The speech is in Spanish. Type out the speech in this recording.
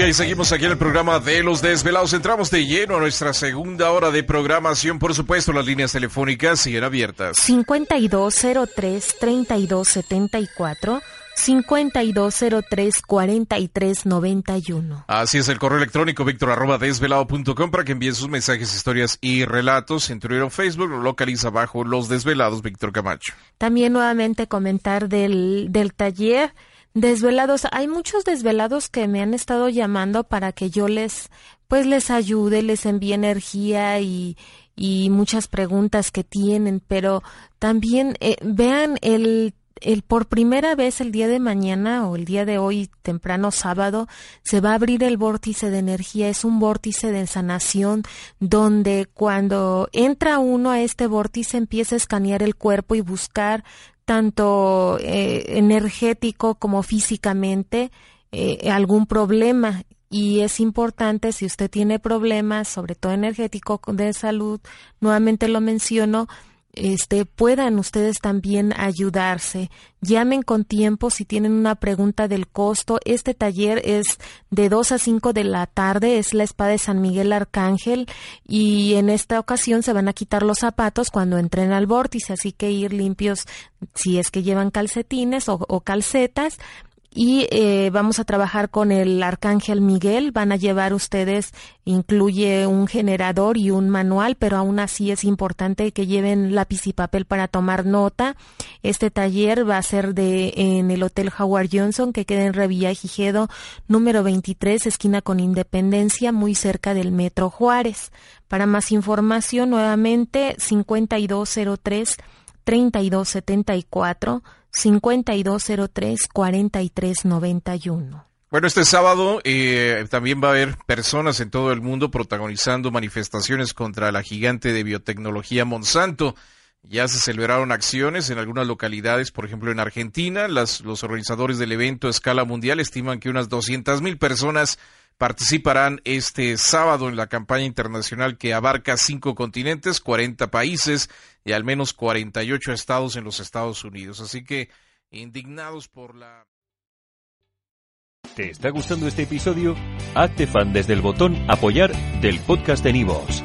Ok, seguimos aquí en el programa de Los Desvelados. Entramos de lleno a nuestra segunda hora de programación. Por supuesto, las líneas telefónicas siguen abiertas. 5203-3274, 5203-4391. Así es, el correo electrónico víctor arroba desvelado.com para que envíen sus mensajes, historias y relatos. En Twitter o Facebook lo localiza bajo Los Desvelados, Víctor Camacho. También nuevamente comentar del, del taller Desvelados, hay muchos desvelados que me han estado llamando para que yo les, pues les ayude, les envíe energía y, y muchas preguntas que tienen, pero también eh, vean el el por primera vez el día de mañana o el día de hoy temprano sábado se va a abrir el vórtice de energía. Es un vórtice de sanación donde cuando entra uno a este vórtice empieza a escanear el cuerpo y buscar tanto eh, energético como físicamente eh, algún problema. Y es importante si usted tiene problemas, sobre todo energético de salud, nuevamente lo menciono, este, puedan ustedes también ayudarse. Llamen con tiempo si tienen una pregunta del costo. Este taller es de 2 a 5 de la tarde, es la espada de San Miguel Arcángel y en esta ocasión se van a quitar los zapatos cuando entren al vórtice, así que ir limpios si es que llevan calcetines o, o calcetas y eh, vamos a trabajar con el Arcángel Miguel. Van a llevar ustedes, incluye un generador y un manual, pero aún así es importante que lleven lápiz y papel para tomar nota. Este taller va a ser de en el Hotel Howard Johnson, que queda en Revilla Gijedo, número 23, esquina con Independencia, muy cerca del Metro Juárez. Para más información, nuevamente 5203 3274 5203-4391. Bueno, este sábado eh, también va a haber personas en todo el mundo protagonizando manifestaciones contra la gigante de biotecnología Monsanto. Ya se celebraron acciones en algunas localidades, por ejemplo en Argentina. Las, los organizadores del evento a escala mundial estiman que unas 200 mil personas participarán este sábado en la campaña internacional que abarca cinco continentes, 40 países y al menos 48 estados en los Estados Unidos. Así que indignados por la... ¿Te está gustando este episodio? Hazte fan desde el botón apoyar del podcast de Nivos.